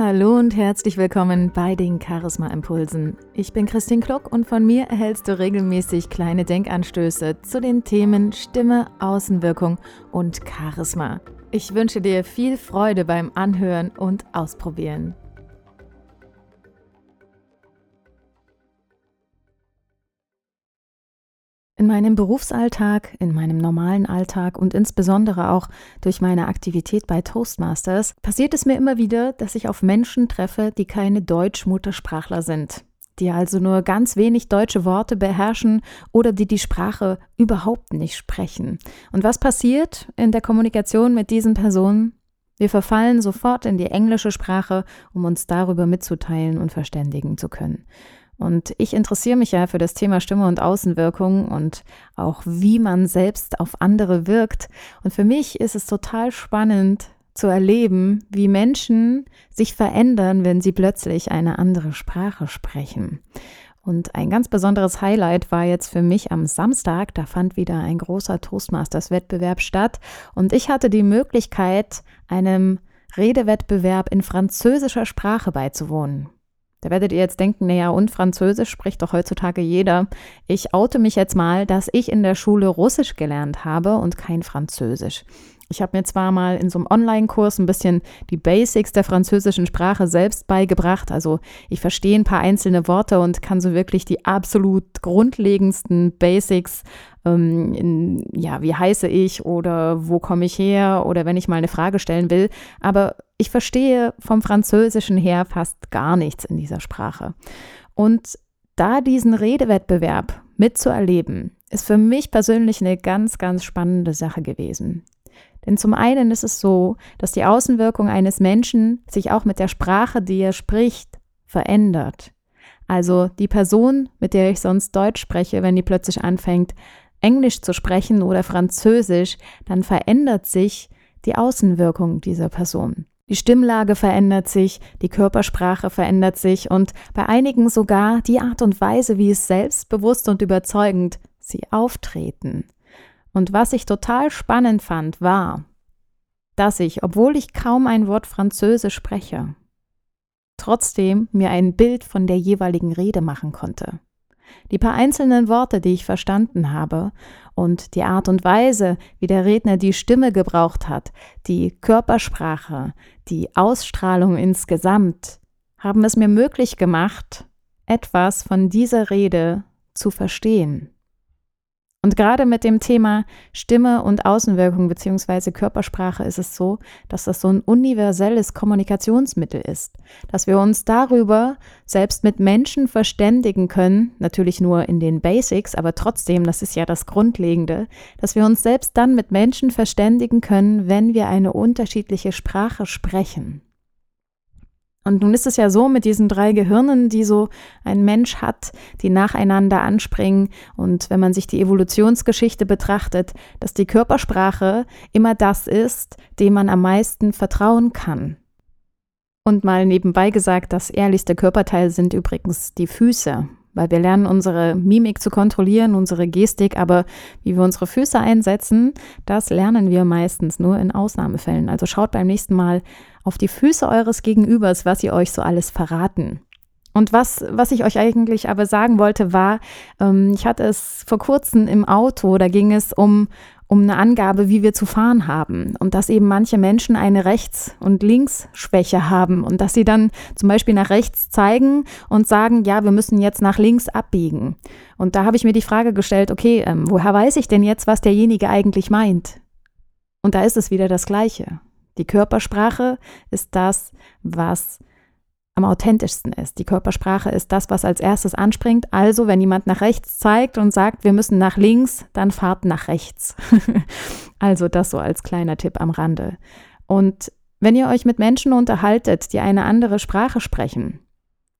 Hallo und herzlich willkommen bei den Charisma Impulsen. Ich bin Christine Kluck und von mir erhältst du regelmäßig kleine Denkanstöße zu den Themen Stimme, Außenwirkung und Charisma. Ich wünsche dir viel Freude beim Anhören und Ausprobieren. In meinem Berufsalltag, in meinem normalen Alltag und insbesondere auch durch meine Aktivität bei Toastmasters passiert es mir immer wieder, dass ich auf Menschen treffe, die keine Deutsch-Muttersprachler sind, die also nur ganz wenig deutsche Worte beherrschen oder die die Sprache überhaupt nicht sprechen. Und was passiert in der Kommunikation mit diesen Personen? Wir verfallen sofort in die englische Sprache, um uns darüber mitzuteilen und verständigen zu können. Und ich interessiere mich ja für das Thema Stimme und Außenwirkung und auch wie man selbst auf andere wirkt. Und für mich ist es total spannend zu erleben, wie Menschen sich verändern, wenn sie plötzlich eine andere Sprache sprechen. Und ein ganz besonderes Highlight war jetzt für mich am Samstag. Da fand wieder ein großer Toastmasters-Wettbewerb statt. Und ich hatte die Möglichkeit, einem Redewettbewerb in französischer Sprache beizuwohnen. Da werdet ihr jetzt denken, naja, und Französisch spricht doch heutzutage jeder. Ich oute mich jetzt mal, dass ich in der Schule Russisch gelernt habe und kein Französisch. Ich habe mir zwar mal in so einem Online-Kurs ein bisschen die Basics der französischen Sprache selbst beigebracht. Also ich verstehe ein paar einzelne Worte und kann so wirklich die absolut grundlegendsten Basics, ähm, in, ja, wie heiße ich oder wo komme ich her oder wenn ich mal eine Frage stellen will. Aber ich verstehe vom Französischen her fast gar nichts in dieser Sprache. Und da diesen Redewettbewerb mitzuerleben, ist für mich persönlich eine ganz, ganz spannende Sache gewesen. Denn zum einen ist es so, dass die Außenwirkung eines Menschen sich auch mit der Sprache, die er spricht, verändert. Also die Person, mit der ich sonst Deutsch spreche, wenn die plötzlich anfängt, Englisch zu sprechen oder Französisch, dann verändert sich die Außenwirkung dieser Person. Die Stimmlage verändert sich, die Körpersprache verändert sich und bei einigen sogar die Art und Weise, wie es selbstbewusst und überzeugend sie auftreten. Und was ich total spannend fand, war, dass ich, obwohl ich kaum ein Wort Französisch spreche, trotzdem mir ein Bild von der jeweiligen Rede machen konnte. Die paar einzelnen Worte, die ich verstanden habe und die Art und Weise, wie der Redner die Stimme gebraucht hat, die Körpersprache, die Ausstrahlung insgesamt, haben es mir möglich gemacht, etwas von dieser Rede zu verstehen. Und gerade mit dem Thema Stimme und Außenwirkung bzw. Körpersprache ist es so, dass das so ein universelles Kommunikationsmittel ist, dass wir uns darüber selbst mit Menschen verständigen können, natürlich nur in den Basics, aber trotzdem, das ist ja das Grundlegende, dass wir uns selbst dann mit Menschen verständigen können, wenn wir eine unterschiedliche Sprache sprechen. Und nun ist es ja so mit diesen drei Gehirnen, die so ein Mensch hat, die nacheinander anspringen. Und wenn man sich die Evolutionsgeschichte betrachtet, dass die Körpersprache immer das ist, dem man am meisten vertrauen kann. Und mal nebenbei gesagt, das ehrlichste Körperteil sind übrigens die Füße weil wir lernen unsere Mimik zu kontrollieren, unsere Gestik, aber wie wir unsere Füße einsetzen, das lernen wir meistens nur in Ausnahmefällen. Also schaut beim nächsten Mal auf die Füße eures Gegenübers, was sie euch so alles verraten. Und was, was ich euch eigentlich aber sagen wollte, war, ähm, ich hatte es vor kurzem im Auto, da ging es um, um eine Angabe, wie wir zu fahren haben und dass eben manche Menschen eine Rechts- und Linksschwäche haben und dass sie dann zum Beispiel nach rechts zeigen und sagen, ja, wir müssen jetzt nach links abbiegen. Und da habe ich mir die Frage gestellt, okay, ähm, woher weiß ich denn jetzt, was derjenige eigentlich meint? Und da ist es wieder das Gleiche. Die Körpersprache ist das, was am authentischsten ist. Die Körpersprache ist das, was als erstes anspringt. Also, wenn jemand nach rechts zeigt und sagt, wir müssen nach links, dann fahrt nach rechts. also das so als kleiner Tipp am Rande. Und wenn ihr euch mit Menschen unterhaltet, die eine andere Sprache sprechen,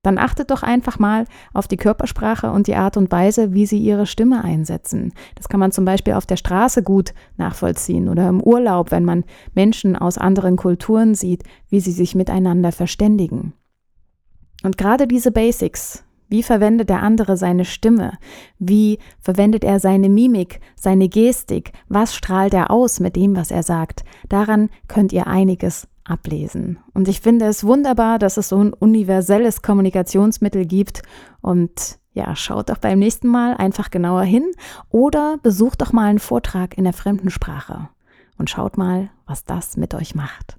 dann achtet doch einfach mal auf die Körpersprache und die Art und Weise, wie sie ihre Stimme einsetzen. Das kann man zum Beispiel auf der Straße gut nachvollziehen oder im Urlaub, wenn man Menschen aus anderen Kulturen sieht, wie sie sich miteinander verständigen. Und gerade diese Basics, Wie verwendet der andere seine Stimme? Wie verwendet er seine Mimik, seine Gestik? Was strahlt er aus mit dem, was er sagt? Daran könnt ihr einiges ablesen. Und ich finde es wunderbar, dass es so ein universelles Kommunikationsmittel gibt. Und ja, schaut doch beim nächsten Mal einfach genauer hin oder besucht doch mal einen Vortrag in der fremden Sprache und schaut mal, was das mit euch macht.